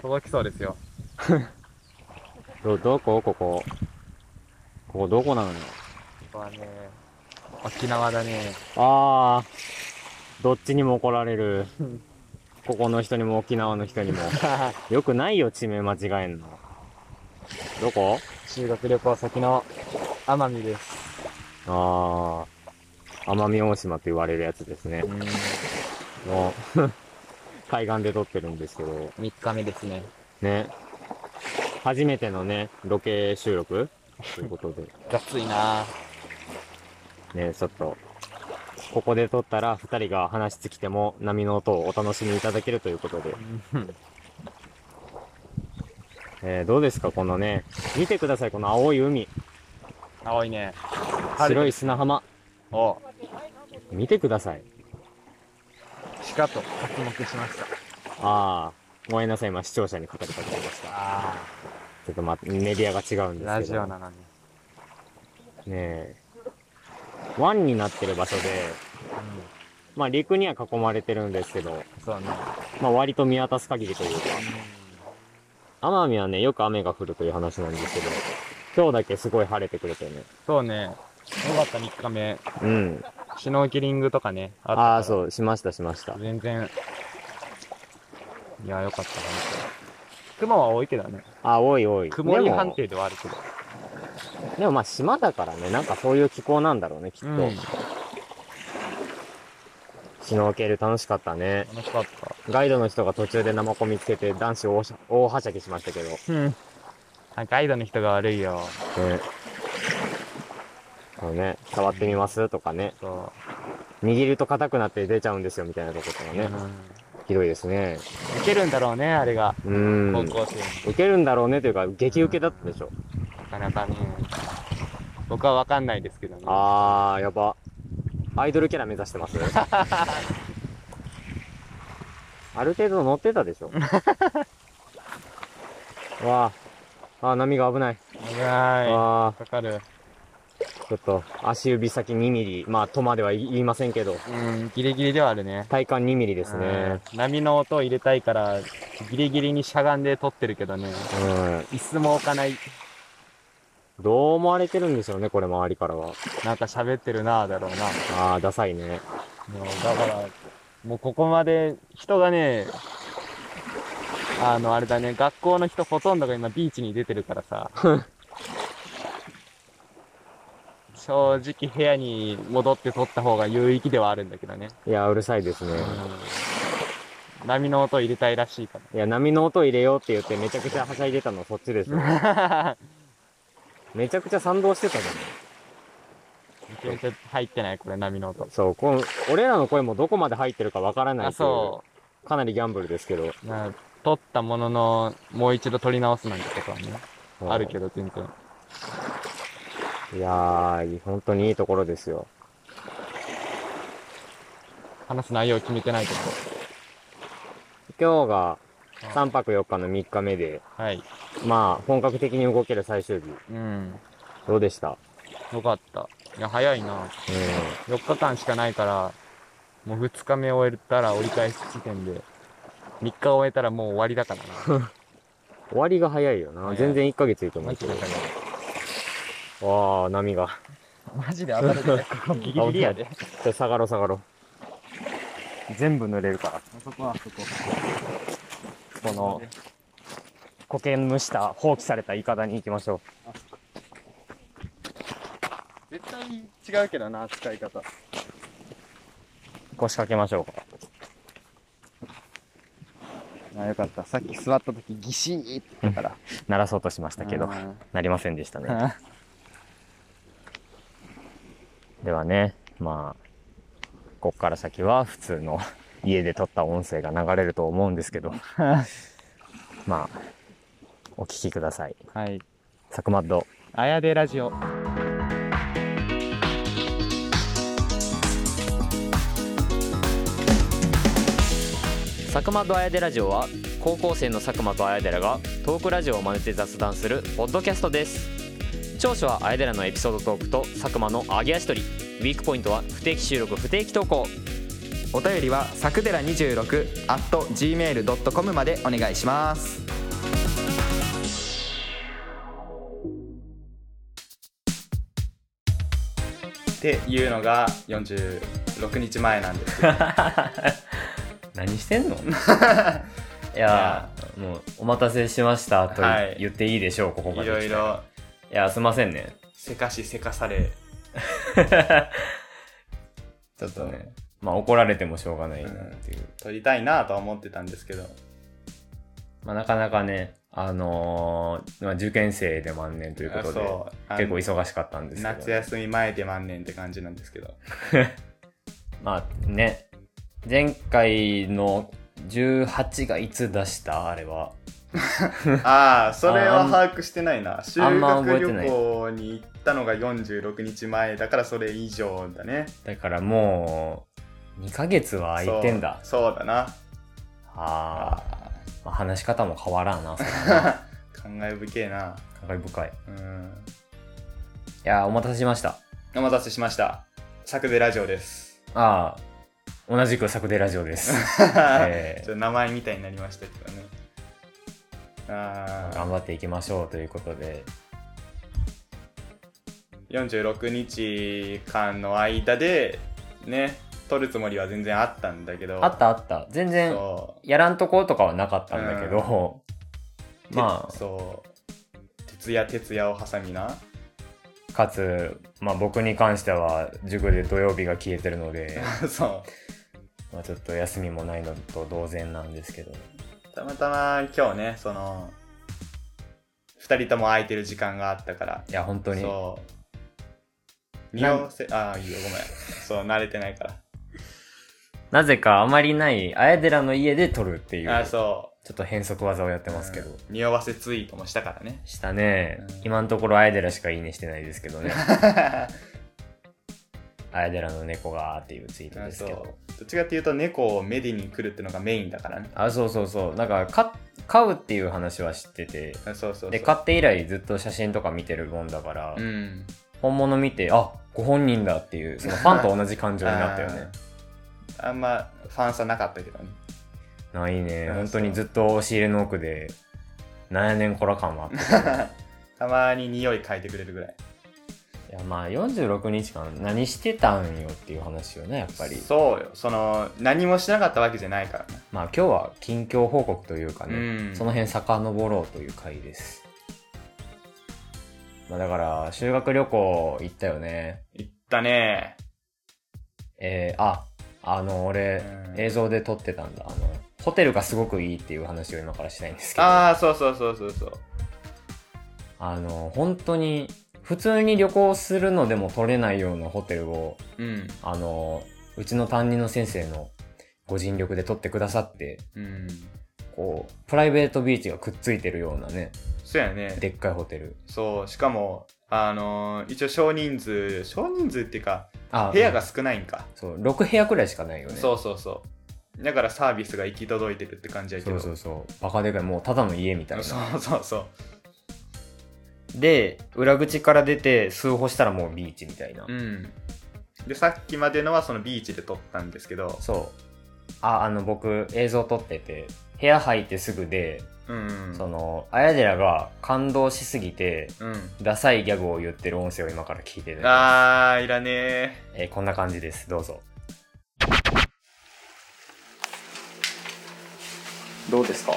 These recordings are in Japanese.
届きそうですよ。ど、どこ？ここ？ここどこなのここはね、沖縄だね。あー、どっちにも怒られる。ここの人にも沖縄の人にも。よくないよ、地名間違えんの。どこ？修学旅行先の奄美です。あー、奄美大島と言われるやつですね。うん。の海岸で撮ってるんですけど、3日目ですね。ね。初めてのね、ロケ収録？ということで、がっついな。ね、ちょっと、ここで撮ったら二人が話し尽きても波の音をお楽しみいただけるということで、うん。えー、どうですかこのね、見てください、この青い海、青いね。白い砂浜、お。見てください。しかと着目しました。あー、ごめんなさい、今視聴者に語りかけてました。あちょっとま、メディアが違うんですけど。ラジオなのに。ねえ、湾になってる場所で、まあ陸には囲まれてるんですけど、うん。そうね。まあ割と見渡す限りというか、奄美はね、よく雨が降るという話なんですけど、今日だけすごい晴れてくれてね。そうね。よかった、3日目。うん。シュノーケリングとかね。ああ。そう、しましたしました。全然。いや、よかった、本当雲は多いけどね。あ、多い多い。曇り判定ではあるけど。でもまあ島だからね、なんかそういう気候なんだろうね、きっと。うんシュノーケル楽しかったね。楽しかった。ガイドの人が途中でナマコ見つけて男子大はしゃぎしましたけど。うん。あガイドの人が悪いよ。ね。そうね、触ってみます？とかね。そ握ると硬くなって出ちゃうんですよみたいなとことかう。ね。ひどいですね。うん。いけるんだろうね、あれが。うーん。高校生に。受けるんだろうねというか、激受けだったでしょ。なかなかね。僕はわかんないですけどね。あー、やば。アイドルキャラ目指してます？ある程度乗ってたでしょ わあ。あー、波が危ない。危ない。あかかる。ー、ちょっと、足指先2ミリ。まあ、とまでは言いませんけど、うん、ギリギリではあるね。体感2ミリですね。うん波の音を入れたいから、ギリギリにしゃがんで撮ってるけどね。うん。椅子も置かない。どう思われてるんでしょうね、これ周りからは。なんか喋ってるなぁだろうな。あー、ダサいね。もうだから、もうここまで人がね、あの、あれだね、学校の人ほとんどが今ビーチに出てるからさ。正直部屋に戻って撮った方が有意義ではあるんだけどね。いや、うるさいですね。うん、波の音入れたいらしいかいや、波の音入れようって言ってめちゃくちゃはしゃいでたのそっちでしょ。ら。めちゃくちゃ賛同してたじゃん。めちゃめちゃ入ってない、これ波の音。そう、この、俺らの声もどこまで入ってるかわからないあ、っていうそかなりギャンブルですけど。う。な撮ったものの、もう一度撮り直すなんてことはね、あるけど。ど全然。いやー、本当にいいところですよ。話す内容決めてないけど。今日が3泊4日の3日目で、はい。まあ、本格的に動ける最終日。うん。どうでした？よかった。いや、早いな。う4日間しかないから、もう2日目終えたら折り返し地点で、3日終えたらもう終わりだからな。ん。終わりが早いよな。全然1ヶ月いいと思マうけど。ジで早い。わー、波が。マジで当たる ギリギリやで。ちょっと下がろう下がろう。全部濡れるから。あそこはそこ。この、苔蒸した放棄されたイカダに行きましょ絶対違うけどな、使い方。う。腰掛けましょうか。あ、よかった。さっき座った時ギシーって言ったから。鳴らそうとしましたけど、うんなりませんでしたね。ではね、まあ、こっから先は普通の 家で撮った音声が流れると思うんですけど、まあ、お聞きください。はい。サクマッド。あやでラジオ。サクマッドあやでラジオは高校生の佐久間とあやでらがトークラジオを真似て雑談するポッドキャストです長所はあやでらのエピソードトークと佐久間の揚げ足取り。ウィークポイントは不定期収録不定期投稿。お便りはさくでら26 at gmail.com までお願いします。っていうのが46日前なんです。け ど何してんの？いやもうお待たせしましたとはい言っていいでしょう、ここまいで来たらろいろいやすいませんね。せかしせかされ。ちょっとねまあ怒られてもしょうがないなっていう、撮りたいなとは思ってたんですけど。まあなかなかねあのーまあ、受験生で万年ということで結構忙しかったんですけど。夏休み前で万年って感じなんですけど。まあね。前回の18がいつ出したあれは ああそれは把握してないな。修学旅行に行ったのが46日前だからそれ以上だね。だからもう2ヶ月は空いてんだ。そうだな。ああ、話し方も変わらんな 感慨深いな。感慨深い。いうん。やお待たせしました。お待たせしました。作でラジオです。ああ同じく作でラジオです。えー。ちょっと名前みたいになりましたけどね。あ頑張っていきましょうということで。ー46日間の間でね撮るつもりは全然あったんだけど。あったあった。全然やらんとことかはなかったんだけど、まてそう。徹夜徹夜を挟みな。あかつ、まあ、僕に関しては塾で土曜日が消えてるので、そまあ、ちょっと休みもないのと同然なんですけど。うたまたま今日ねその2人とも空いてる時間があったから。いや本当に。そう。匂わせああいいよごめん。そう慣れてないかなぜかあまりないあやでらの家で撮るっていうらあちそょっと変則技をやってうますけど、うん。匂わせツイートもしたからね。したね、うん。今のところあやでらしかいいねしてないですけどね あやでらの猫がっていうツイートあですけど。どっちかっていうと猫をめでに来るってのがメインだからね。あそうそうそう。なんかか飼うっていう話は知ってて。あそうそうで買って以来ずっと写真とか見てるもんだから、うん。本物見てあご本人だっていうそのファンと同じ感情になったよね。あんまファン差なかったけどね。ないね。あ本当にずっと押し入れの奥でなんやねんこら感はあった たまに匂い嗅いでくれるぐらいいやまあ46日間何してたんよっていう話よねやっぱり。そうよ。その何もしなかったわけじゃないからね。まあ今日は近況報告というかね、うん。その辺遡ろうという回です。まあだから修学旅行行ったよね。行ったね。えー、ああの俺、うん。映像で撮ってたんだ。あのホテルがすごくいいっていう話を今からしたいんですけど。ああそうそうそうそうそう。あの本当に普通に旅行するのでも取れないようなホテルをうん。あのうちの担任の先生のご尽力で取ってくださってうん。こうプライベートビーチがくっついてるようなねそうやね。でっかいホテル。そうしかもあのー一応少人数少人数っていうかあ部屋が少ないんか、そう6部屋くらいしかないよね。そうそうそう。だからサービスが行き届いてるって感じやけど。そうそうそう。バカでかいもうただの家みたいな。そうそうそうで裏口から出て数歩したらもうビーチみたいな、うん。でさっきまでのはそのビーチで撮ったんですけど。そう。ああの僕映像撮ってて部屋入ってすぐで、うん。そのあやでらが感動しすぎてうん。ダサいギャグを言ってる音声を今から聞いていただきますあーいらねえ。えーこんな感じです。どうぞ。どうですか？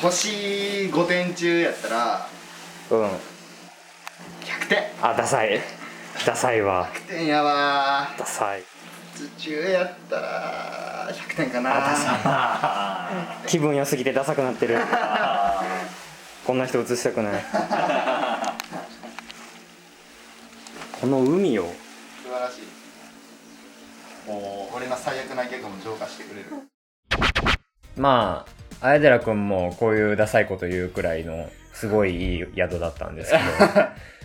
星5点中やったらうん。100点。あダサい。ダサいわ。100点やわ。ダサい。途中やったら100点かな。気分良すぎてダサくなってる。こんな人映したくない。この海を。素晴らしい。もう俺の最悪なギャグも浄化してくれる。まあ綾寺君もこういうダサいこと言うくらいのすごいいい宿だったんですけど。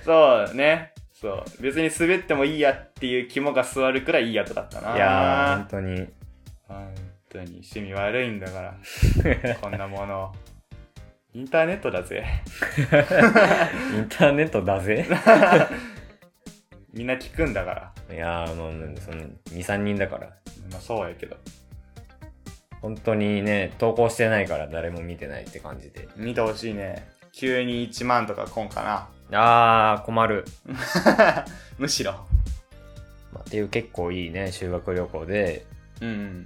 そうね。そう。別に滑ってもいいやっていう肝が据わるくらいいい宿だったな。いやー本当に。本当に趣味悪いんだから。こんなもの。インターネットだぜ。インターネットだぜ。みんな聞くんだから。いやーもうその23人だから。まあそうやけど本当にね投稿してないから誰も見てないって感じで。見てほしいね。急に1万とか来んかあー困る、な むしろ。まあ、っていう結構いいね修学旅行で。うんうん。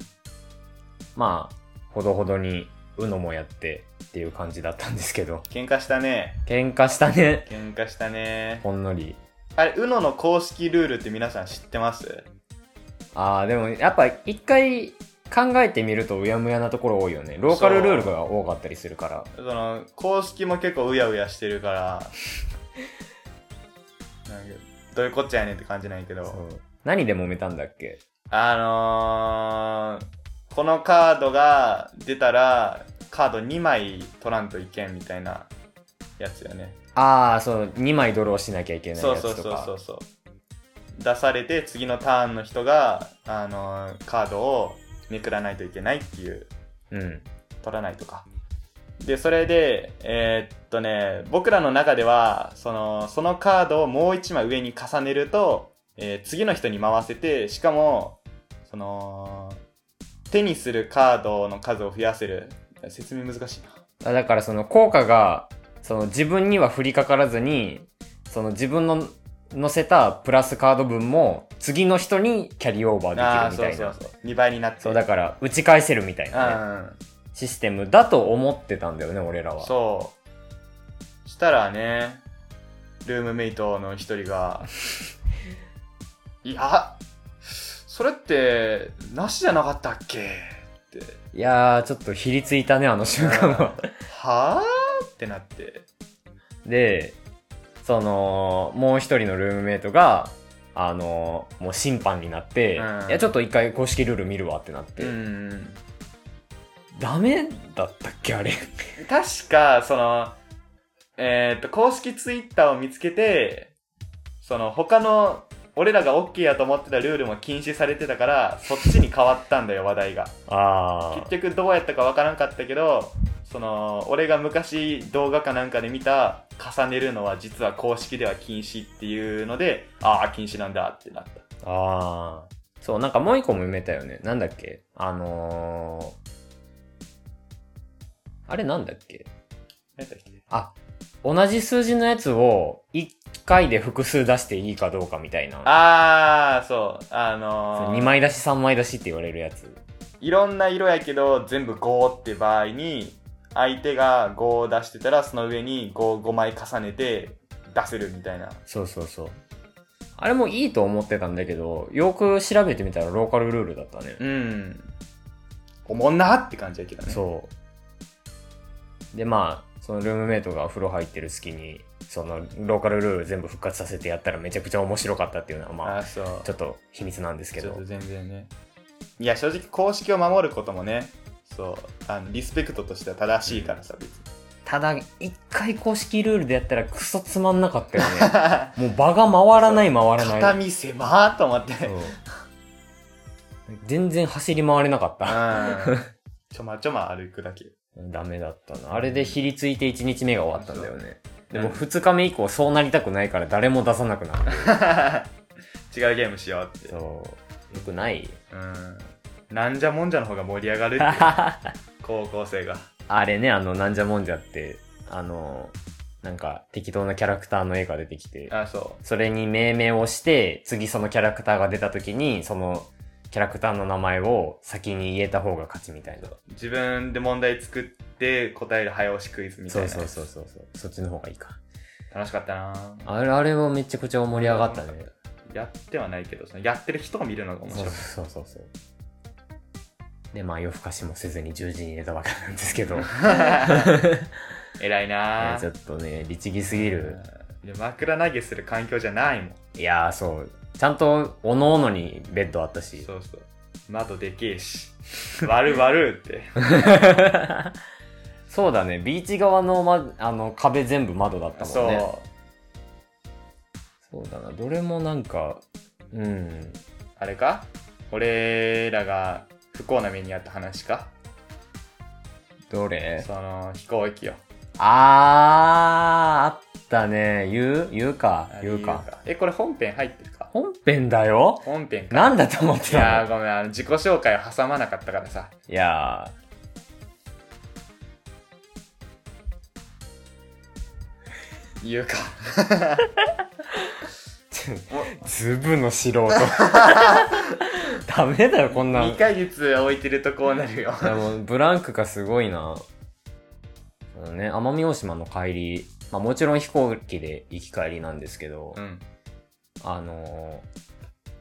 まあほどほどに UNO もやってっていう感じだったんですけど。喧嘩したね。喧嘩したね。喧嘩したね。ほんのり。あれ UNO の公式ルールって皆さん知ってます？ああでもやっぱ一回考えてみるとうやむやなところ多いよね。ローカルルールが多かったりするから。その公式も結構うやうやしてるから。なんかどういうこっちゃやねんって感じなんやけど。そう。何で揉めたんだっけ？あのー、このカードが出たらカード2枚取らんといけんみたいなやつよね。ああそう。2枚ドローしなきゃいけないそうそうやつとかそうそうそう。出されて次のターンの人が、あのーカードをめくらないといけないっていううん。取らないとか。でそれでえーっとね僕らの中ではそのそのカードをもう1枚上に重ねると、えー次の人に回せてしかもその手にするカードの数を増やせる。説明難しいな。あだからその効果がその自分には降りかからずにその自分の乗せたプラスカード分も次の人にキャリーオーバーあできるみたいな。ーそうそうそう。2倍になってそうだから打ち返せるみたいなね。うん。システムだと思ってたんだよね俺らは。そう。したらねルームメイトの一人がいやそれってなしじゃなかったっけ？って。いやーちょっとひりついたねあの瞬間は。はあってなって。でそのもう一人のルームメイトがあのもう審判になって、うん。いやちょっと一回公式ルール見るわってなって、うん。ダメだったっけあれ？確かそのえーっと公式ツイッターを見つけてその他の俺らが OK やと思ってたルールも禁止されてたからそっちに変わったんだよ話題が。あ結局どうやったかわからんかったけどその俺が昔動画かなんかで見た重ねるのは実は公式では禁止っていうのでああ禁止なんだってなった。ああそうなんかもう一個も読めたよね。なんだっけ？あのー、あれなんだっけ？何だっけ？あ同じ数字のやつを1回で複数出していいかどうかみたいな。ああそう。あのー、2枚出し3枚出しって言われるやつ。いろんな色やけど全部5って場合に相手が5を出してたらその上に55枚重ねて出せるみたいな。そうそうそう。あれもいいと思ってたんだけどよく調べてみたらローカルルールだったね、うん。おもんなって感じやけどね。そう。でまあそのルームメイトが風呂入ってる隙にそのローカルルール全部復活させてやったらめちゃくちゃ面白かったっていうのはまあちょっと秘密なんですけど。ちょっと全然ね。いや正直公式を守ることもねそうあのリスペクトとしては正しいからさ別に。ただ一回公式ルールでやったらクソつまんなかったよね。もう場が回らない回らない。肩身狭ーと思って。全然走り回れなかった。うん。ちょまちょま歩くだけ。ダメだったな。あれでひりついて1日目が終わったんだよね。でもうん2日目以降そうなりたくないから誰も出さなくなって 違うゲームしようって。そう。よくない。うんなんじゃもんじゃの方が盛り上がるっていう 高校生があれね、あの、なんじゃもんじゃって、あの、なんか適当なキャラクターの絵が出てきて、あそそれに命名をして、次そのキャラクターが出た時に、そのキャラクターの名前を先に言えた方が勝ちみたいな。う自分で問題作って答える早押しクイズみたいなそうそうそうそうそう。そっちの方がいいか。楽しかったなあれ、あれはめちゃくちゃ盛り上がったね。やってはないけどやってる人が見るのが面そう白いそうそうそう。で、まあ夜更かしもせずに10時に寝たわけなんですけど、偉いなちょっとね、律儀すぎる。で枕投げする環境じゃないもんいやーそう。ちゃんと、おのおのにベッドあったし。そうそう窓でけえし 割る割るって そうだね。ビーチ側の,、ま、あの壁全部窓だったもんね。そうそうだな。どれもなんか、うん。あれか？俺らが不幸な目にあった話か？どれ？その飛行機よあー、あったね。言う？言うか。言うか。えこれ本編入ってるか？本編だよ本編か。なんだと思っていやーごめん、あの、自己紹介を挟まなかったからさ。いや言うか。ー、ズブの素人。ダメだよ、こんなの。2ヶ月置いてるとこうなるよ。でも、ブランクがすごいな。そのね、奄美大島の帰り、まあもちろん飛行機で行き帰りなんですけど、うん。あのー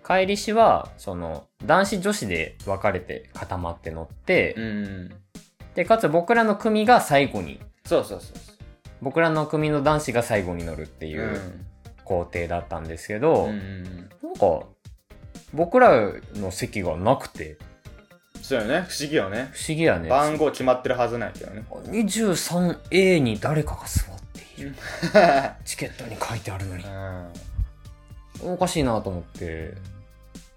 帰りしは、その、男子女子で分かれて固まって乗って、うん。で、かつ僕らの組が最後に、そうそうそうそ。僕らの組の男子が最後に乗るっていうう工程だったんですけど、うん。うんうんなんか、僕らの席がなくて、そうよね。不思議よね。不思議やね。番号決まってるはずなんやけどね。23A に誰かが座っている。チケットに書いてあるのに。おかしいなと思って、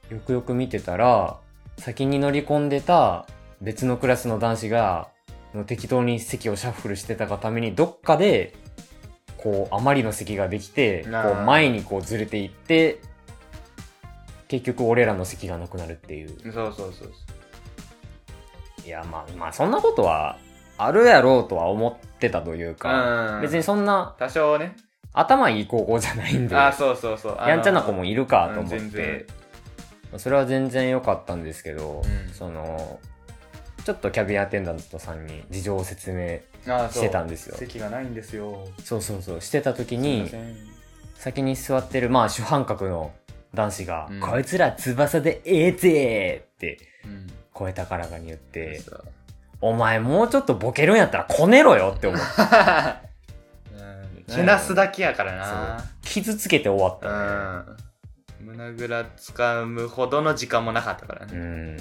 よくよく見てたら、先に乗り込んでた別のクラスの男子が、の適当に席をシャッフルしてたがために、どっかで、こう、余りの席ができて、こう、前にこうずれていって、結局俺らの席がなくなるっていう。そうそうそうそう。いや、まあ、まあ、そんなことは、あるやろうとは思ってたというか、うん別にそんな多少ね。頭いい高校じゃないんで、あ、そうそうそう。やんちゃな子もいるかと思って、それは全然良かったんですけど、うんその、ちょっとキャビンアテンダントさんに事情を説明してたんですよ席がないんですよ。そうそうそうしてた時に先に座ってるまあ主犯格の男子が「うんこいつら翼でええぜ!」ってうん。声高らかに言ってそう「お前もうちょっとボケるんやったらこねろよ!」って思って うんけなすだけやからな。傷つけて終わっうたねん。胸ぐらつかむほどの時間もなかったからね。うん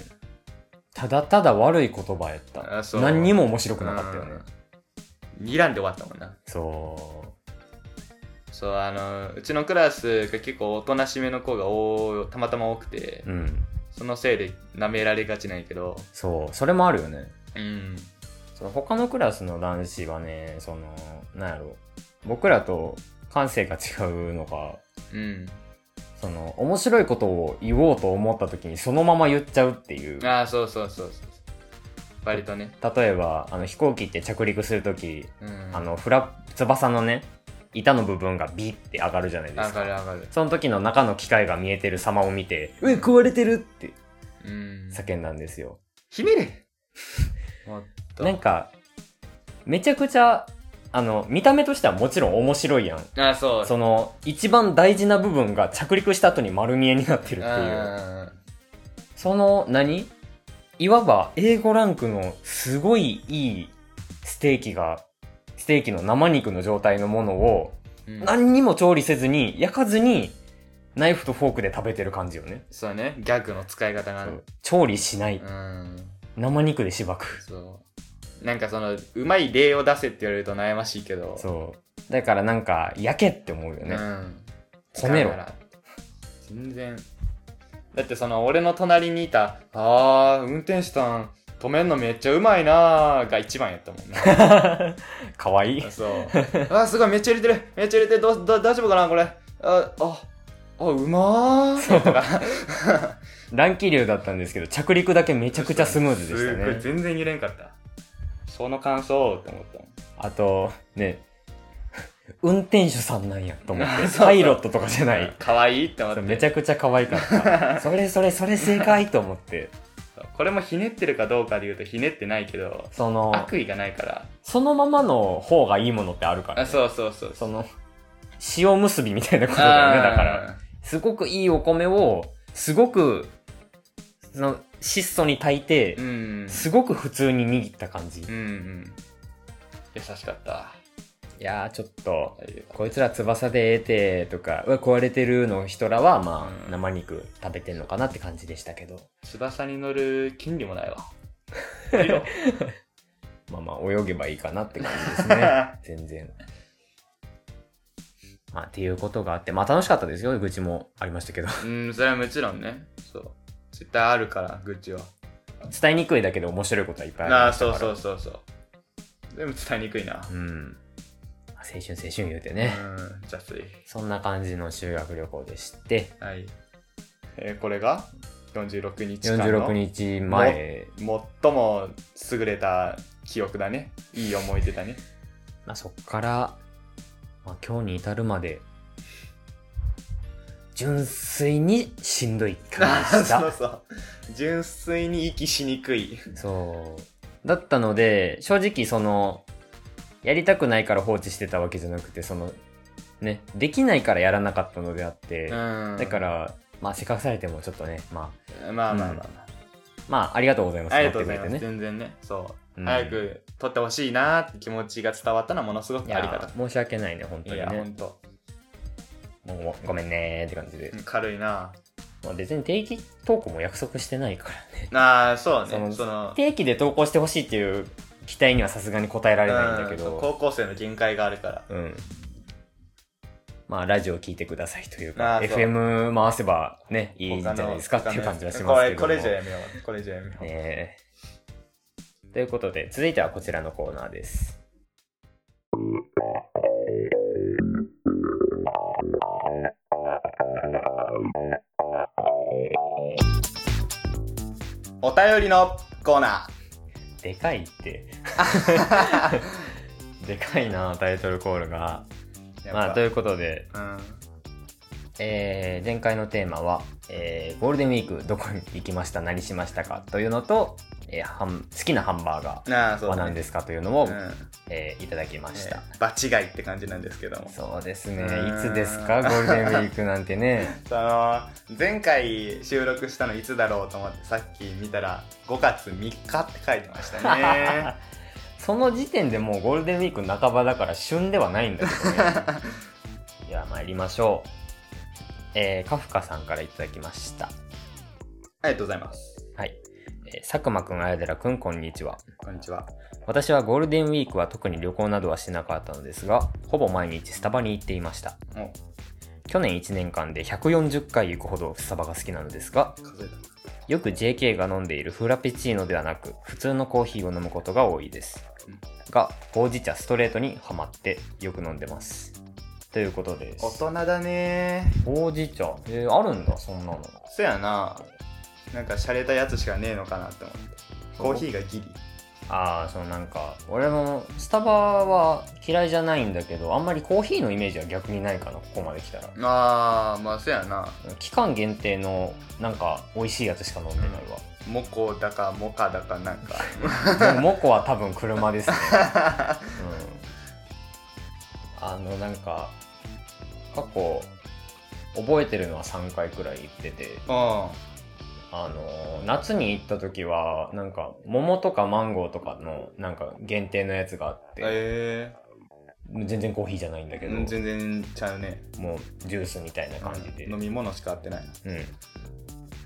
ただただ悪い言葉やった何にも面白くなかったよねうん。睨んで終わったもんな。そうそう、あの、うちのクラスが結構おとなしめの子が多いたまたま多くて、うんそのせいで舐められがちなんやけど、そうそれもあるよねうん。その他のクラスの男子はねそのなんやろ僕らと感性が違うのかうん。その面白いことを言おうと思った時にそのまま言っちゃうっていうああ、そうそうそうそう。割とね。例えばあの飛行機って着陸する時、うん。あのフラ翼のね板の部分がビッて上がるじゃないです上がるか上がる。その時の中の機械が見えてる様を見て「え壊れてる!」ってうん。叫んだんですよひねれ。なんかめちゃくちゃあの見た目としてはもちろん面白いやんあ、そう。その一番大事な部分が着陸した後に丸見えになってるっていううんその何いわば A5 ランクのすごいいいステーキがステーキの生肉の状態のものをうん何にも調理せずに焼かずにナイフとフォークで食べてる感じよねそうね。ギャグの使い方が調理しないうん。生肉でしばくそう。なんかその、うまい例を出せって言われると悩ましいけど。そうだからなんか焼けって思うよね、うん。褒めろ全然。だってその、俺の隣にいた、あー、運転手さん、止めんのめっちゃうまいなーが一番やったもんね。かわいいそう。あー、すごい、めっちゃ入れてる。めっちゃ入れてる。どう、どう大丈夫かなこれ。あ、あ、あ、うまー。とか。乱気流だったんですけど着陸だけめちゃくちゃスムーズでしたね全然揺れんかった。その感想って思った。あとね運転手さんなんやと思って そうそうパイロットとかじゃない可愛いって思って。めちゃくちゃ可愛かったそれそれそれ正解と思ってこれもひねってるかどうかで言うとひねってないけど、その悪意がないから。そのままの方がいいものってあるから、あ、ね、そうそうそう。その塩結びみたいなことだよねだからすごくいいお米をすごくその質素に炊いてう、ん。すごく普通に握った感じ、うんうん。優しかった。いやーちょっとこいつら翼でええてとかうわ壊れてるの人らはまあ、うん生肉食べてんのかなって感じでしたけど翼に乗る権利もないわ。まあまあ泳げばいいかなって感じですね 全然まあっていうことがあってまあ楽しかったですよ愚痴もありましたけど うん、それはもちろんね。そう。絶対あるから、愚痴は。伝えにくいだけで面白いことはいっぱいありあそうそうそうそう。でも伝えにくいな。うん青春青春言うてね。うん、雑い。そんな感じの修学旅行でして、はい。えーこれが46日間の46日前、最も優れた記憶だね。いい思い出だね。まあ、そっから、まあ、今日に至るまで、純粋にしんどい感じでし そうた。そう。純粋に息しにくい。そう。だったので、正直その、やりたくないから放置してたわけじゃなくて、その、ね、できないからやらなかったのであって、うんだから、まあ、せっかくされてもちょっとね、まあ、まあまあまあまあ。まあ、ありがとうございます。ありがとうございます。ね。全然ね。そう。うん早く撮ってほしいなって気持ちが伝わったのはものすごいくありがたや、申し訳ないね、本い。いや、当にねほ。んと。もうごめんねーって感じで。軽いなまあ、別に定期投稿も約束してないからね。ああ、そうね。そのその、定期で投稿してほしいっていう期待にはさすがに応えられないんだけうんそうど、高校生の限界があるから。うん。まあ、ラジオ聞いてくださいというあか、FM 回せばね、いいんじゃないですかっていう感じはしますけども。これ、これじゃやめよう。これじゃやめよう。ねえということで、続いてはこちらのコーナーです。お便りのコーナでかいって。ー。でかいな、タイトルコールが。まあ、ということで、うん。えー前回のテーマは、えーゴールデンウィークどこに行きました何しましたかというのと、えー好きなハンバーガなあ、そう、ね。ーは何ですかというのを、うん。えーいただきました、ね場違いって感じなんですけども。そうですね。うん。いつですかゴールデンウィークなんてね。その前回収録したのいつだろうと思ってさっき見たら5月3日って書いてましたね。その時点でもうゴールデンウィーク半ばだから旬ではないんだけどね。では参りましょうえーカフカさんからいただきましたありがとうございますはい、えー佐久間くん、あやでらくん、こんにちは。こんにちは私はゴールデンウィークは特に旅行などはしなかったのですが、ほぼ毎日スタバに行っていました。お去年1年間で140回行くほどスタバが好きなのですが、数えよく JK が飲んでいるフラペチーノではなく、普通のコーヒーを飲むことが多いですうん。が、ほうじ茶ストレートにハマってよく飲んでます。ということでた大す。人だねほうじ茶えー、あるんだ、そんなの。そやななんか洒落たやつしかねえのかなって思ってコーヒーがギリああ、そのなんか、俺もスタバは嫌いじゃないんだけど、あんまりコーヒーのイメージは逆にないかな、ここまで来たら。あーまあそやな期間限定のなんか美味しいやつしか飲んでないモコだかモカだかなんか もモコは多分車ですね。うん。あの、なんか、過去、覚えてるのは3回くらい行ってて、うんあの、夏に行った時は、なんか、桃とかマンゴーとかの、なんか、限定のやつがあって、え。全然コーヒーじゃないんだけど、ー、全然ちゃうね。もうジュースみたいな感じで。飲み物しか合ってない。うん。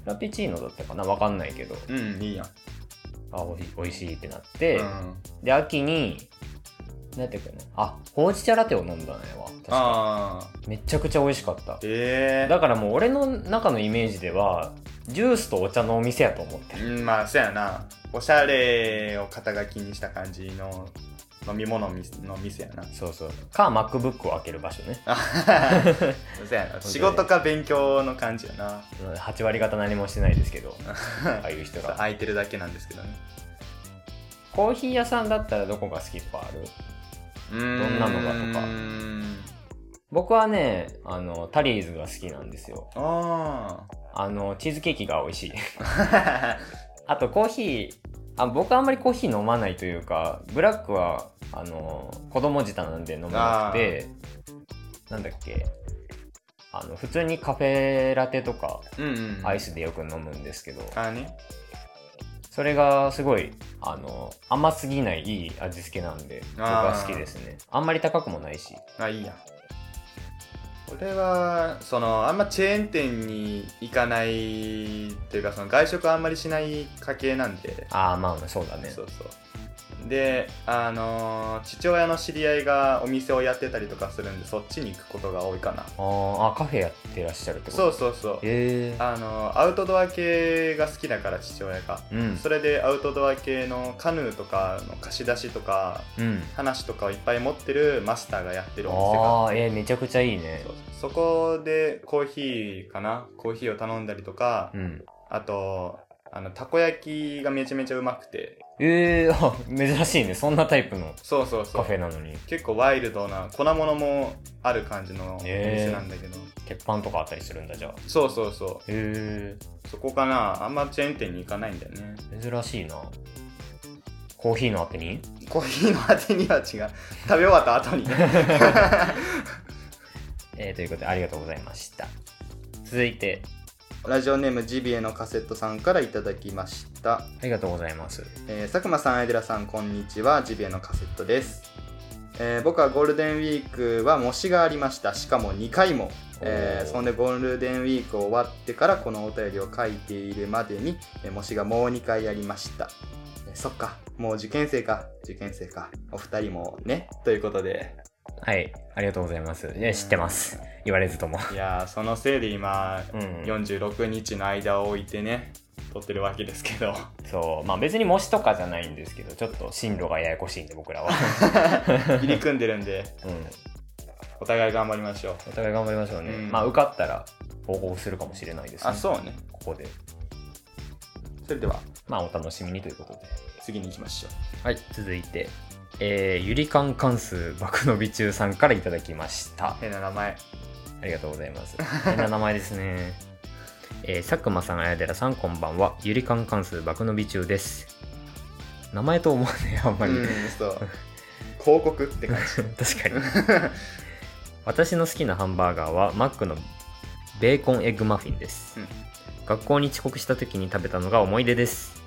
ラペチーノだったかな？わかんないけど、うんいいやん。あ、おいしいおいしいってなって、うん。で、秋に、何やっけなあ、ほうじ茶ラテを飲んだのよ。確か。ああめちゃくちゃ美味しかった。ええだからもう俺の中のイメージでは、ジュースとお茶のお店やと思ってる。うんまあそやなおしゃれを肩書きにした感じの飲み物の店やなそうそう。か、MacBook を開ける場所ね。そやな 仕事か勉強の感じやな8割方何もしてないですけど、ああいう人が。空いてるだけなんですけどねコーヒー屋さんだったらどこが好きとかある？どんなのがとか。僕はね、あの、タリーズが好きなんですよ。ああの、チーズケーキが美味しい。あ あとコーヒー、あ僕はあんまりコーヒー飲まないというか、ブラックは、あの、子供舌なんで飲めなくて、なんだっけ、あの、普通にカフェラテとか、うんうんアイスでよく飲むんですけど、あねそれがすごい、あの、甘すぎないいい味付けなんで、僕は好きですね。あんまり高くもないし。あいいやん俺はそのあんまチェーン店に行かないっていうかその外食あんまりしない家系なんでああ、まあそうだね。そうそうであのー父親の知り合いがお店をやってたりとかするんでそっちに行くことが多いかな。あーあカフェやってらっしゃるってこと？そうそうそう。へえあのーアウトドア系が好きだから父親が。うん。それでアウトドア系のカヌーとかの貸し出しとかうん。話とかをいっぱい持ってるマスターがやってるお店がああえー、めちゃくちゃいいね。そう。そこでコーヒーかな？コーヒーを頼んだりとか、うん。あとあのたこ焼きがめちゃめちゃうまくてえー、あ珍しいね。そんなタイプのそうそうそう。カフェなのに。結構ワイルドな粉物もある感じのお店なんだけど、鉄板とかあったりするんだじゃあ。そうそうそへえうそこかな。あんまチェーン店に行かないんだよね。珍しいな。コーヒーのあてに？コーヒーのあてには違う。食べ終わった後に。ね えー、ということでありがとうございました。続いて。ラジオネームジビエのカセットさんからいただきましたありがとうございますえー佐久間さん、アイデラさん、こんにちは。ジビエのカセットです。えー僕はゴールデンウィークは模試がありました。しかも2回も。えーそんでゴールデンウィーク終わってからこのお便りを書いているまでに、えー模試がもう2回ありました。えーそっか、もう受験生か、受験生か。お二人もね、ということで。はいありがとうございます。いや知ってます。言われずとも。いやー、そのせいで今、うん。46日の間を置いてね、撮ってるわけですけど。そう。まあ別に模試とかじゃないんですけどちょっと進路がややこしいんで僕らは。入り組んでるんで、うん。お互い頑張りましょう。お互い頑張りましょうね、うん。まあ受かったら報告するかもしれないですね。あ、そうね。ここで。それでは、まあお楽しみにということで。次に行きましょう。はい続いてえー、ゆりかん関数爆伸び中さんからいただきました変な名前。ありがとうございます。変な名前ですね。えー、佐久間さん、あやでらさん、こんばんは。ゆりかん関数爆伸び中です。名前と思わねえ、あんまり。うん、そう。広告って感じ。確かに。私の好きなハンバーガーは、マックのベーコンエッグマフィンです。うん学校に遅刻した時に食べたのが思い出です。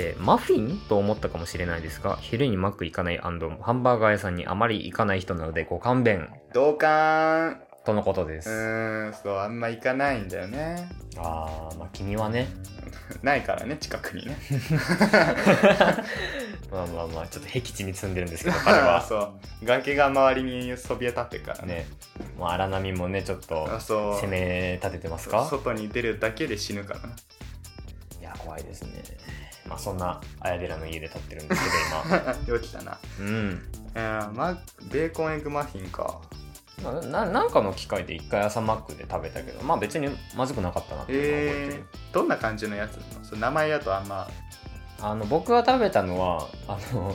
えーマフィンと思ったかもしれないですが、昼にマック行かないハンバーガー屋さんにあまり行かない人なのでご勘弁同感。とのことでうす。ーん、そう、あんま行かないんだよね。あー、まあ君はね、ないからね、近くにね。まあまあまあ、ちょっと僻地に住んでるんですけど、彼は。そう。崖が周りにそびえ立ってるからね。ね、まあ荒波もね、ちょっとあそう。攻め立ててますか？外に出るだけで死ぬからな。いや、怖いですね。まあそんな、あやでらの家で撮ってるんですけよきたな。ど、今。うん。えー、マベーコンエッグマフィンか。まあななんかの機会で一回朝マックで食べたけど、まあ別にまずくなかったなっていうのは覚えてる。えー、どんな感じのやつ？なのその名前だとあんま。あの、僕が食べたのは、あの、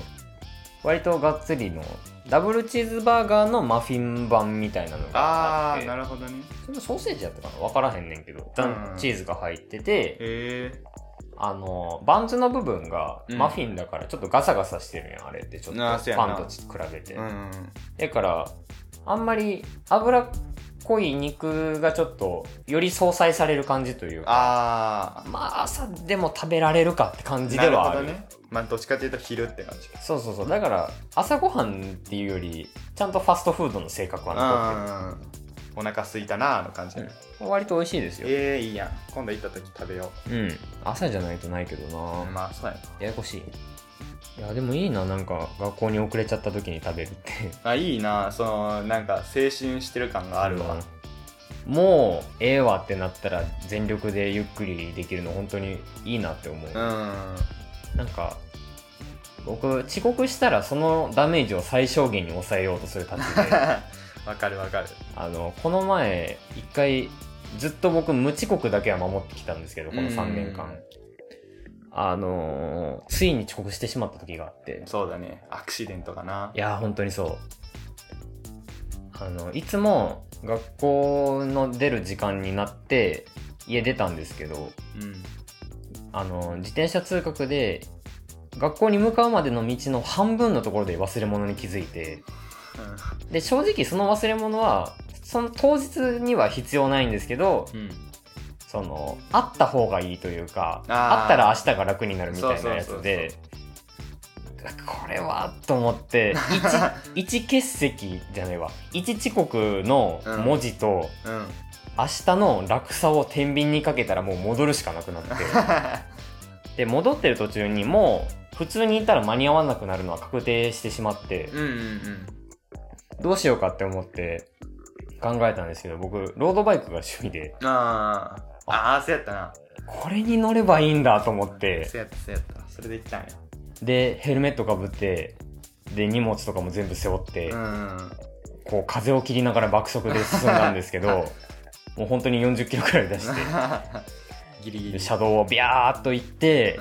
割とがっつりの、ダブルチーズバーガーのマフィン版みたいなのがあって、なるほどね。それもソーセージやったかな？分からへんねんけど、うんチーズが入ってて、えあの、バンズの部分がうんマフィンだからちょっとガサガサしてるやん、あれってちょっとパンと比べて。だから、あんまり脂っこい肉がちょっとより相殺される感じというか、あまあ朝でも食べられるかって感ー、じなではある。ね。まあ、どっちかというと昼って感じか。そうそうそう。だから、朝ごはんっていうより、ちゃんとファストフードの性格は残ってうん。お腹すいたなーの感じ、る。うん割と美味しいですよ。えー、いいやん。今度行った時食べようん。朝じゃないとないけどう。なまあ、そうやな。ややこしい。いや、でもいいな、なんか学校に遅れちゃった時に食べるって。あ、いいな。その、なんか、青春してる感があるわ。うんもうええわってなったら全力でゆっくりできるの本当にいいなって思う、うん。なんか僕遅刻したらそのダメージを最小限に抑えようとするたちで わかるわかる。あのこの前一回ずっと僕無遅刻だけは守ってきたんですけどこの3年間うんあのついに遅刻してしまった時があってそうだね。アクシデントかな。いやー本当にそうあのいつも学校の出る時間になって家出たんですけどうん。あの自転車通学で学校に向かうまでの道の半分のところで忘れ物に気づいてで正直その忘れ物はその当日には必要ないんですけどうん。そのあった方がいいというかあったら明日が楽になるみたいなやつでこれはと思って一 一欠席じゃないわ。一遅刻の文字と、うん。明日の楽さを天秤にかけたらもう戻るしかなくなって。で戻ってる途中にもう普通にいたら間に合わなくなるのは確定してしまって。うんうんうんどうしようかって思って考えたんですけど僕ロードバイクが趣味で。あー。あーそうやったな。これに乗ればいいんだと思って。そうやったそうやった。それで行ったんや。でヘルメットかぶってで荷物とかも全部背負って、うん。こう風を切りながら爆速で進んだんですけど もう本当に40キロくらい出して ギリギリ。で車道をビャーっと行って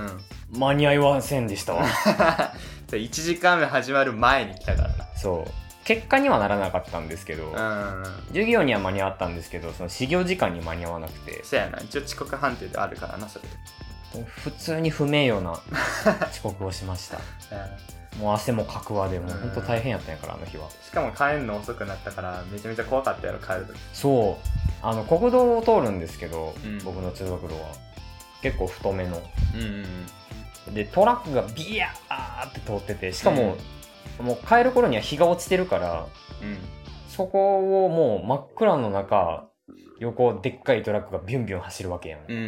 う、ん。間に合いませんでしたわ。1時間目始まる前に来たからな。そう結果にはならなかったんですけど、うん。授業には間に合ったんですけどその始業時間に間に合わなくて。そうやな。一応遅刻判定であるからなそれ普通に不名誉な 遅刻をしました。もう汗もかくわでもう本当大変やったんやからあの日は。しかも帰るの遅くなったからめちゃめちゃ怖かったやろ帰るときそう。あの国道を通るんですけど、うん。僕の通学路は。結構太めの。うんうんでトラックがビヤーって通っててしかも、もう帰る頃には日が落ちてるからうんそこをもう真っ暗の中横でっかいトラックがビュンビュン走るわけやん、うんうんう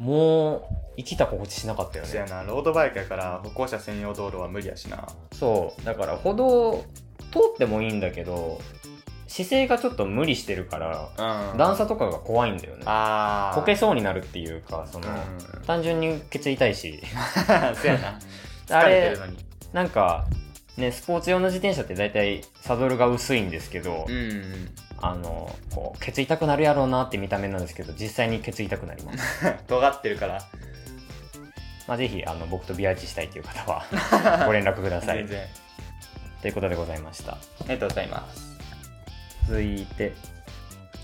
ん。もう生きた心地しなかったよそうやねな。ロードバイクやから歩行者専用道路は無理やしな。そう。だから歩道通ってもいいんだけど姿勢がちょっと無理してるからうん。段差とかが怖いんだよね。ああこけそうになるっていうかその、うん。単純にケツ痛いし。そうやな。あ疲れなんかねスポーツ用の自転車って大体サドルが薄いんですけど、うんうんあのこうケツ痛くなるやろうなって見た目なんですけど実際にケツ痛くなります。尖ってるから。まあぜひあの僕とビアーチしたいという方は ご連絡ください。全然。ということでございました。ありがとうございます。続いて。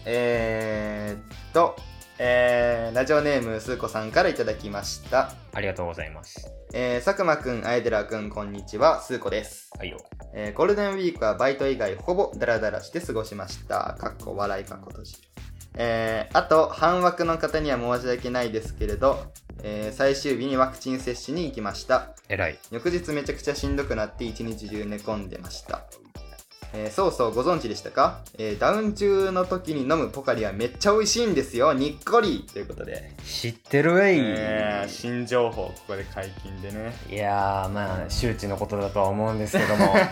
えー、っと、えー、ラジオネームすーこさんからいただきました。ありがとうございますえー、佐久間くん、あえでらくん、こんにちは、すーこです。はいよえー、ゴールデンウィークはバイト以外ほぼダラダラして過ごしました。かっこ笑いかっこ閉じ。えー、あと、半枠の方には申し訳ないですけれど、えー、最終日にワクチン接種に行きました。偉い翌日めちゃくちゃしんどくなって一日中寝込んでました。えーそうそうご存知でしたか、えーダウン中の時に飲むポカリはめっちゃ美味しいんですよにっこり。ということで、知ってるわい、えー新情報ここで解禁でね。いやーまあ周知のことだとは思うんですけども。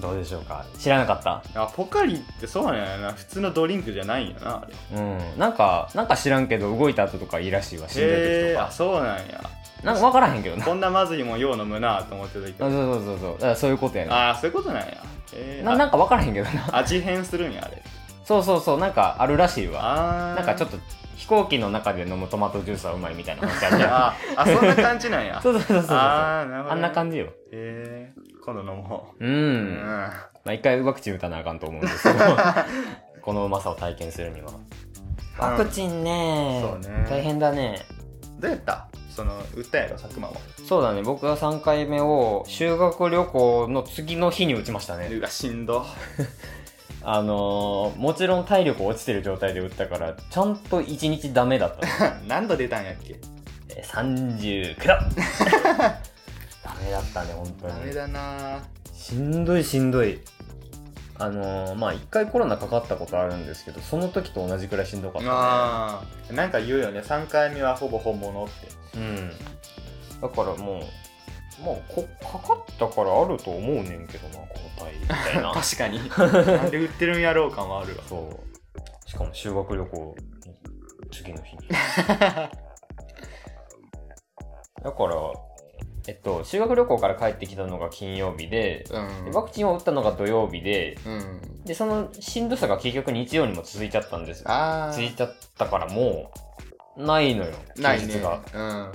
どうでしょうか？知らなかった？あポカリってそうなんやな。普通のドリンクじゃないんやなあれ。うん。なんかなんか知らんけど動いた後とかいいらしいわ死んでる時へえあとかそうなんやなんか分からへんけどな。こんなまずいもんよう飲むなと思ってたけどそうそうそうそう。だからそういうことやね。ああそういうことなんや。えー、ななんか分からへんけどな。あ味変するんやあれ。そうそうそう。なんかあるらしいわ。ああっなんかちょっと飛行機の中で飲むトマトジュースはうまいみたいな話あるじああそんな感じなんや。そうそうそうそうそう。ああなるほど、あんな感じよ。へえ今度飲もう、うん。ん、まあ一回ワクチン打たなあかんと思うんですけど。このうまさを体験するには。ワクチンね,、そうね大変だねどうやった？その売ったやろ佐久間は。そうだね。僕が3回目を修学旅行の次の日に打ちましたね。うわしんど。あのー、もちろん体力落ちてる状態で打ったからちゃんと1日ダメだった。ね 何度出たんやっけ？えー39度。ダメだったね本当に。ダメだな。しんどいしんどい。あのー、まあ一回コロナかかったことあるんですけどその時と同じくらいしんどかったね。ああなんか言うよね。3回目はほぼ本物ってうん。だからもうもうこかかったからあると思うねんけどな抗体みたいな。確かに。なんで売ってるんやろう感はあるわ。そう。しかも修学旅行次の日に。だからえっと修学旅行から帰ってきたのが金曜日でうん。でワクチンを打ったのが土曜日でうん。でそのしんどさが結局日曜にも続いちゃったんですあ続いちゃったからもうないのよないね。うん。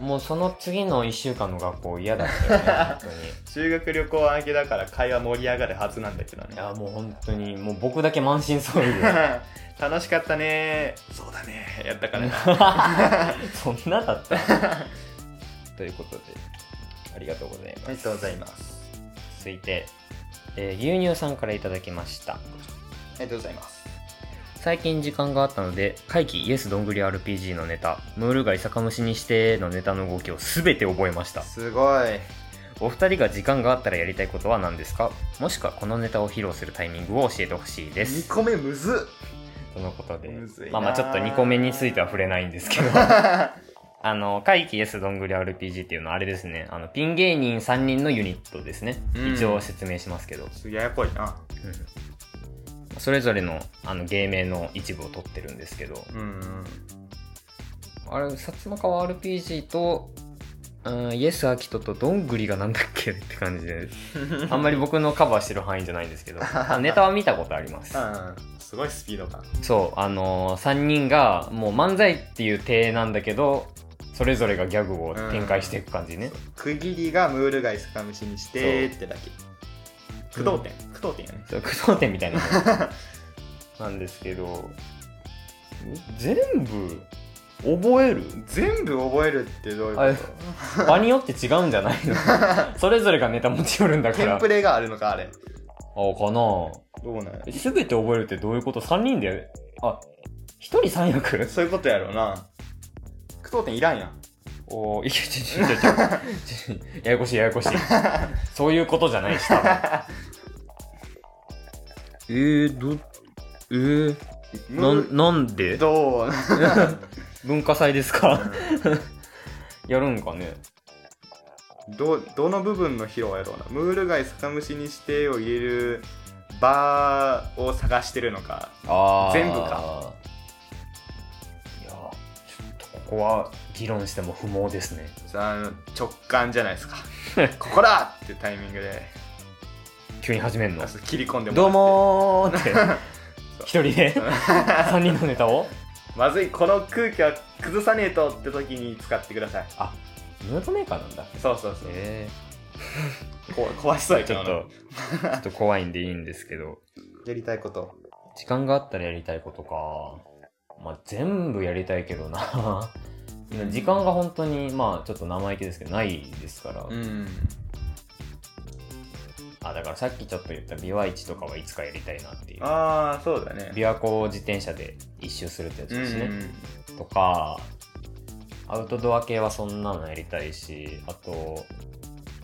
もうその次の1週間の学校嫌だったよね 本当に。修学旅行明けだから会話盛り上がるはずなんだけどね。いやもう本当にもう僕だけ満身創痍で。楽しかったね。そうだね。やったからな。そんなだったということでありがとうございます。ありがとうございます。続いて、えー牛乳さんからいただきました。ありがとうございます最近時間があったので怪奇イエスどんぐり RPG のネタムール貝酒蒸しにしてのネタの動きを全て覚えました。すごい。お二人が時間があったらやりたいことは何ですか？もしくはこのネタを披露するタイミングを教えてほしいで2す個目むずっ。とのことで。まあまあちょっと2個目については触れないんですけど。あの、怪奇 S どんぐり RPG っていうのはあれですね。あの、ピン芸人3人のユニットですね。うん。一応説明しますけど。ややこいな。うんそれぞれのあの芸名の一部を取ってるんですけど、うんうん。あれ、薩摩川 RPG と、うん、イエス・アキトとどんぐりがなんだっけって感じで、あんまり僕のカバーしてる範囲じゃないんですけど、あ ネタは見たことあります。うん。すごいスピード感。そう、あのー、3人がもう漫才っていう体なんだけど、それぞれがギャグを展開していく感じね。区切りがムール貝酒蒸しにしてってだけ。駆動点。駆動点やね。そう、句読点みたいな。なんですけど、全部覚える？全部覚えるってどういうこ場によって違うんじゃないの？それぞれがネタ持ち寄るんだとから。テンプレがあるのか、あれ。あ、かな？どうなんやすべて覚えるってどういうこと ?3 人で、あ、1人3役？そういうことやろうな。駆動点いらんやん。おーいや、ちょ、ちょ、ちょ、ちょ、ちょややこしいややこしい。そういうことじゃないし、多分。えー、ど、えー、ムな、なんで？どう？文化祭ですか？やるんかね？どどの部分の披露やろうな？ムール貝酒蒸しにしてを入れるバーを探してるのか。全部か。いや、ちょっとここは議論しても不毛ですね。さあの直感じゃないですか。ここだ！ってタイミングで急に始めんの？切り込んでどうももーって、一人で？3人のネタを？まずいこの空気は崩さねえとって時に使ってください。あ、ムードメーカーなんだ。そうそうそう、えこ壊しそうー、ちょっやけどなと、ちょっと怖いんでいいんですけど、やりたいこと。時間があったらやりたいことか。まあ、全部やりたいけどな。時間が本当に、まあ、ちょっと生意気ですけど、ないですから。んあ、だからさっきちょっと言った琵琶市とかはいつかやりたいなっていう。ああそうだね琵琶湖を自転車で一周するってやつですね。うんとか、アウトドア系はそんなのやりたいし、あと、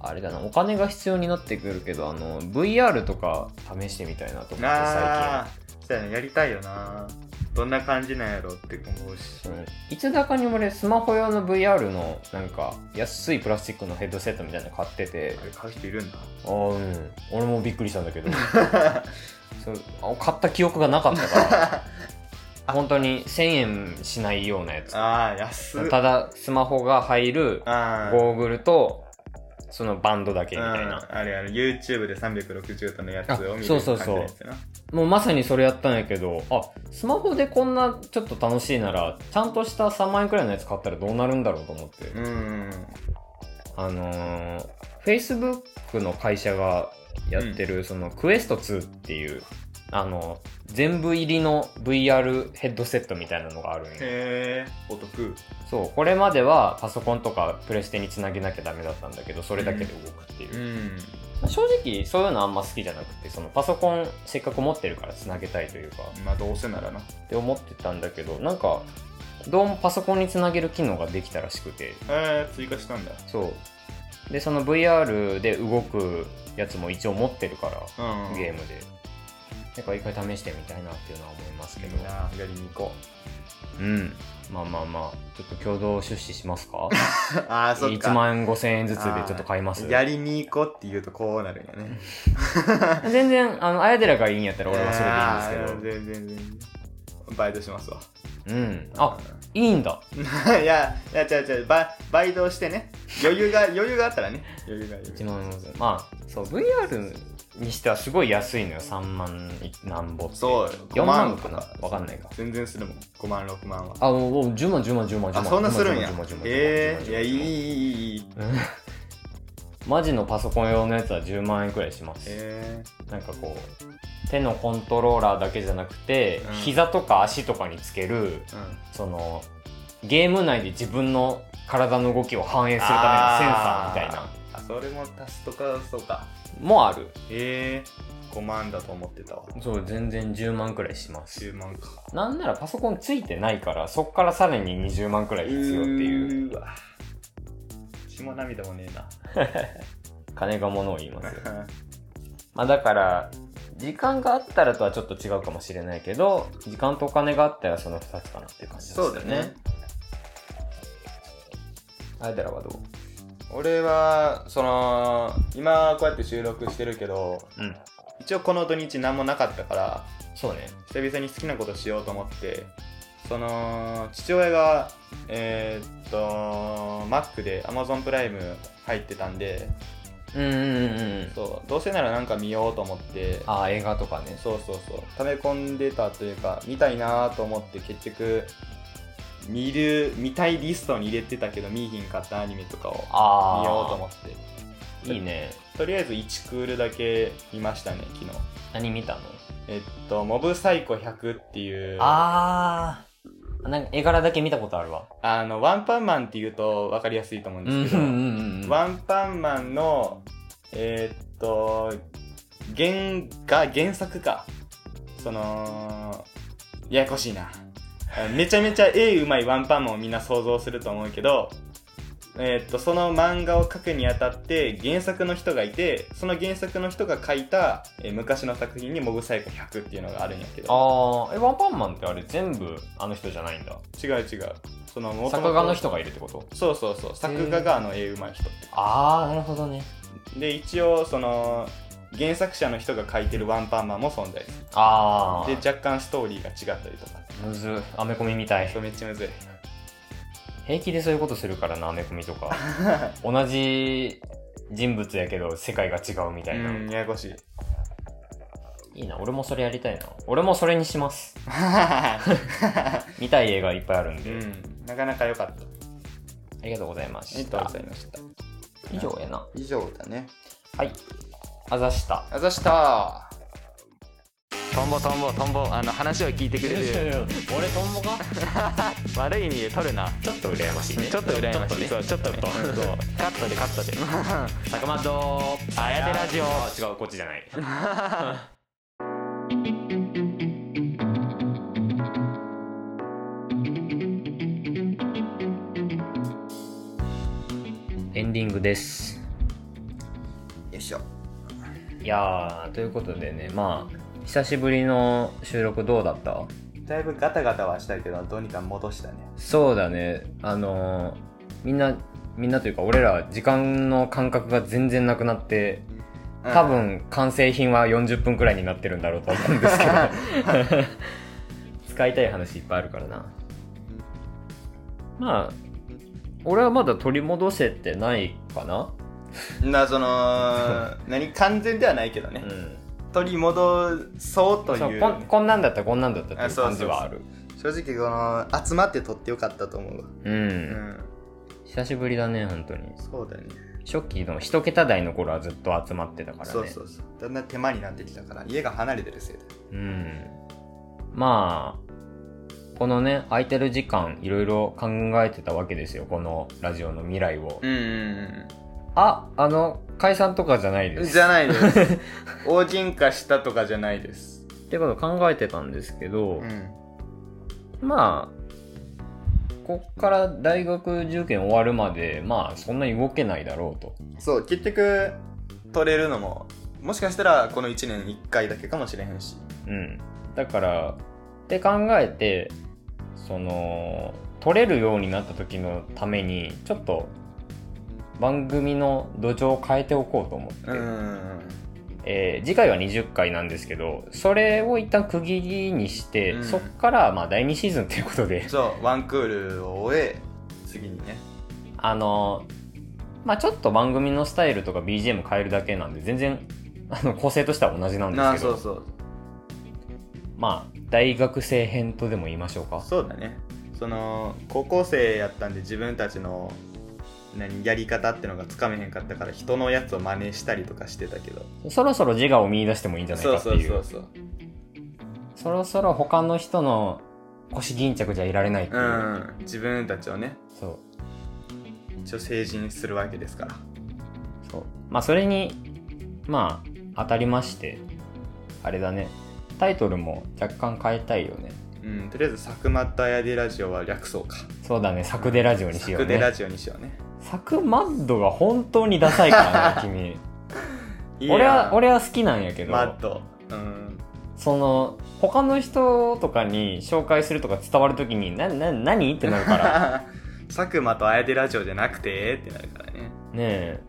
あれだな、お金が必要になってくるけど、あの、VR とか試してみたいなと思って、ああそうやねやりたいよなどんな感じなんやろって思うし。うん。いつだかに俺、スマホ用の VR の、なんか、安いプラスチックのヘッドセットみたいなの買ってて。あ、れ買う人いるんだ。ああ、うん。俺もびっくりしたんだけど、そうあ買った記憶がなかったから、本当に1000円しないようなやつ。ああ安っ。ただ、スマホが入るゴーグルと、そのバンドだけみたいうんな。あれあれ YouTube で360度のやつを見るあそうそうそうもうまさにそれやったんやけど、あ、スマホでこんなちょっと楽しいなら、ちゃんとした3万円くらいのやつ買ったらどうなるんだろうと思って。うんあのー、Facebook の会社がやってる、そのクエスト2っていう、あの、全部入りの VR ヘッドセットみたいなのがあるんよ。へえお得そう、これまではパソコンとかプレステにつなげなきゃダメだったんだけど、それだけで動くっていう。ん正直そういうのあんま好きじゃなくてそのパソコンせっかく持ってるからつなげたいというか。まあどうせならな。って思ってたんだけどなんかどうもパソコンにつなげる機能ができたらしくて。えー、追加したんだ。そう。でその VR で動くやつも一応持ってるからうんゲームで。なんか一回試してみたいなっていうのは思いますけど。やりに行こうんまあまあまあちょっと共同出資しますか？う ああそっ1か万5千円ずつでちょっと買います。やりに行こうって言うとこうなるんやね。全然あのあやでらがいいんやったら俺はそれでいいんですいやー全然全然。バイトしますわ。けどうん。あいいんだ。いやいや違う違う。ババイトしてね。余裕が余裕があったらね。余裕が余裕。1万5000まあそう VR にしてはすごい安いのよ。3万何ぼって。そう。4万とか分かんないか。全然するもん。5万6万は。あもう10万10万10万10万。あそんなするんや。ええ。いやいいいいマジのパソコン用のやつは10万円くらいします。へえ。なんかこう手のコントローラーだけじゃなくて、うん、膝とか足とかにつける、うん、そのゲーム内で自分の体の動きを反映するためのセンサーみたいな。あそれも足すとかそうか。もある。ええ。5万だと思ってたわ。そう全然10万くらいします。10万か。なんならパソコンついてないからそっからさらに20万くらい必要っていう。うーわ。血も涙もねえな。金が物を言いますよ。まあだから時間があったらとはちょっと違うかもしれないけど時間とお金があったらその2つかなっていう感じですよね。そうだね。あいたらはどう？俺はその今こうやって収録してるけどうん。一応この土日何もなかったからそうね。久々に好きなことしようと思ってその父親がえーっと Mac で Amazon プライム入ってたんでうんうんうんうん。そうどうせならなんか見ようと思ってああ映画とかね。そうそうそう溜め込んでたというか見たいなと思って結局見る見たいリストに入れてたけど見いひんかったアニメとかを見ようと思って。いいね。とりあえず1クールだけ見ましたね昨日。何見たの？えっとモブサイコ100っていう。ああなんか絵柄だけ見たことあるわ。あのワンパンマンっていうと分かりやすいと思うんですけど、んワンパンマンのえーっと原が原作か。そのややこしいな。あめちゃめちゃ絵うまいワンパンマンをみんな想像すると思うけどえーっとその漫画を描くにあたって原作の人がいてその原作の人が書いた、えー昔の作品に「モブサイコ100」っていうのがあるんやけど。ああえワンパンマンってあれ全部あの人じゃないんだ？違う違う。その作画の人がいるってこと？そうそうそう。作画があの絵うまい人。ああなるほどね。で一応その原作者の人が書いてるワンパンマンも存在する。ああで若干ストーリーが違ったりとか。むずアメコミみたい。そうめっちゃむずい。平気でそういうことするからなアメコミとか。同じ人物やけど世界が違うみたいな、うんややこしい。いいな俺もそれやりたいな。俺もそれにします。見たい映画いっぱいあるんで、うんなかなか良かった。ありがとうございまありがとうございました。以上やな。以上だね。はいあざした。あざした。トンボトンボトンボ。あの話を聞いてくれる。俺トンボか？悪い意味で取るな。ちょっと羨ましいね。ちょっと羨ましい。ちょっとね。そうちょっとね。そう。カットでカットで。坂本。あやてラジオ。あ違うこっちじゃない。エンディングですやーということでねまあ久しぶりの収録どうだった？だいぶガタガタはしたけどどうにか戻したね。そうだね。あのーみんなみんなというか俺ら時間の感覚が全然なくなって多分完成品は40分くらいになってるんだろうと思うんですけど。使いたい話いっぱいあるからな。まあ俺はまだ取り戻せてないかななその何完全ではないけどね、うん。取り戻そうという。こんこんなんだったこんなんだったっていう感じはある。正直この集まって撮ってよかったと思うわ。うん、うん。久しぶりだね本当に。そうだね。初期の一桁台の頃はずっと集まってたからね。そうそうそう。だんだん手間になってきたから家が離れてるせいでうん。まあこのね空いてる時間いろいろ考えてたわけですよこのラジオの未来を、うんうんああの解散とかじゃないです。じゃないです。大喧嘩したとかじゃないです。ってこと考えてたんですけど、うん。まあこっから大学受験終わるまでまあそんなに動けないだろうと。そう結局取れるのももしかしたらこの1年1回だけかもしれへんし。うん。だからって考えてその取れるようになった時のためにちょっと番組の土壌を変えておこうと思って、うん。えー次回は20回なんですけどそれを一旦区切りにして、うん。そっからまあ第2シーズンということで。そうワンクールを終え次にね。あのまあちょっと番組のスタイルとか BGM 変えるだけなんで全然あの構成としては同じなんですけど。あそうそう。まあ大学生編とでも言いましょうか。そうだね。その高校生やったんで自分たちの何やり方ってのがつかめへんかったから人のやつを真似したりとかしてたけど。そろそろ自我を見出してもいいんじゃないかっていう。そうそうそうそろそろ他の人の腰巾着じゃいられないっていう。う、ん。自分たちをね。そう。一応成人するわけですから。そう。まあそれにまあ当たりましてあれだね。タイトルも若干変えたいよね。うん。とりあえず「サクマットアヤデラジオ」は略そうか。そうだね。サクデラジオにしサようね。クデラジオにしようねサクマッドが本当にダサいからね 君。俺は俺は好きなんやけど。マッド。うん。その他の人とかに紹介するとか伝わるときになな何ってなるから。佐久間とあやでラジオじゃなくてってなるからね。ねえ。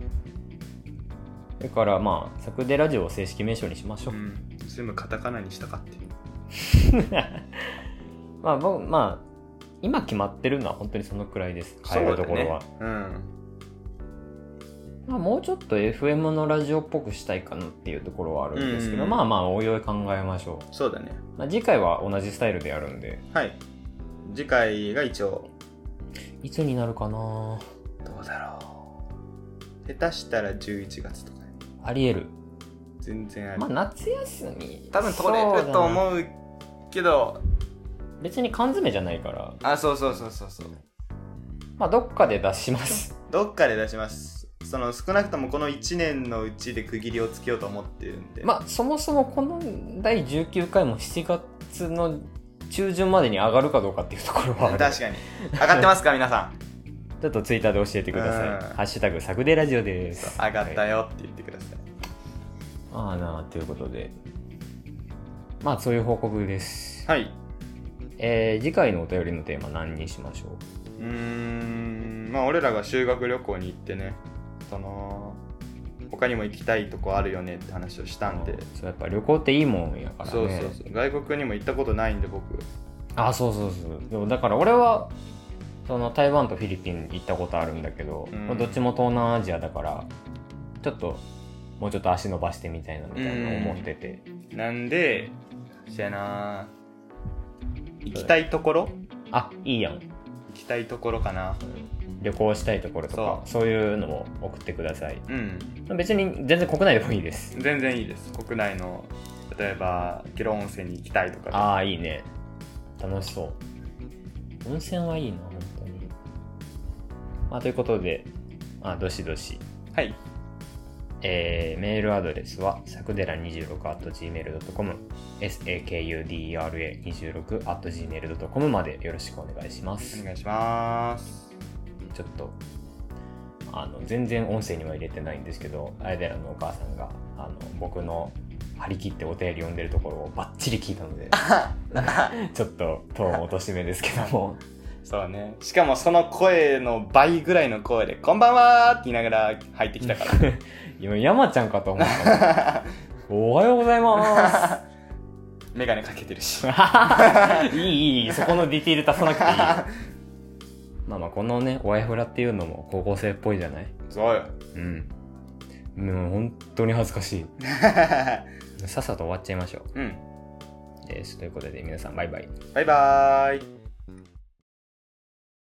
だからまあ「サクデラジオ」を正式名称にしましょう、うん。全部カタカナにしたかって。まあ僕まあ今決まってるのは本当にそのくらいです変えるところは、そうだね。まあ、もうちょっと FM のラジオっぽくしたいかなっていうところはあるんですけど、うんまあまあおいおい考えましょうん。そうだね。う、まあ、次回は同じスタイルでやるんではい。次回が一応、いつになるかな？どうだろう。下手したら11月とか。ありえる全然ある。まあ夏休み多分取れるとう思うけど、別に缶詰じゃないからあ、そうそうそうそうそう。まあどっかで出しますどっかで出します。その少なくともこの1年のうちで区切りをつけようと思ってるんで。まあそもそもこの第19回も7月の中旬までに上がるかどうかっていうところは確かに。上がってますか、皆さん？ちょっとツイッターで教えてくださいうん「ハッシュタグサクデラジオ」です上がったはいよって言ってください。ああなあということでまあそういう報告ですはい。えー次回のお便りのテーマ何にしましょう？うーん、まあ俺らが修学旅行に行ってね、その、他にも行きたいとこあるよねって話をしたんで。そうやっぱ旅行っていいもんやからね。そうそうそう。外国にも行ったことないんで僕。あそうそうそう。でもだから俺はその台湾とフィリピン行ったことあるんだけど、うん。どっちも東南アジアだからちょっともうちょっと足伸ばしてみたいなみたいな思ってて、なんで、そやな行きたいところ？あいいやん。行きたいところかな。旅行したいところとか。そそういうのも送ってください。うん。別に全然国内でもいいです。全然いいです。国内の、例えば、ゲロ温泉に行きたいとかで。ああいいね。楽しそう。温泉はいいな本当に。まあということでまあどしどし。はい。えーメールアドレスはさくでら 26.gmail.com sakudera26.gmail.com までよろしくお願いしますお願いします。ちょっとあの全然音声には入れてないんですけどあやでらのお母さんがあの僕の張り切ってお便り読んでるところをバッチリ聞いたので ちょっとトーン落としめですけどもそうね。しかもその声の倍ぐらいの声で、こんばんはーって言いながら入ってきたから。今山ちゃんかと思った。おはようございまメガネかけてるし。すいいいいそこのディティール足さなくていいよ。まあまあこのね親フラっていうのも高校生っぽいじゃない？そうよ。うん。もう本当に恥ずかしい。さっさと終わっちゃいましょう。うん。です。ということで皆さんバイバイ。バイバーイ。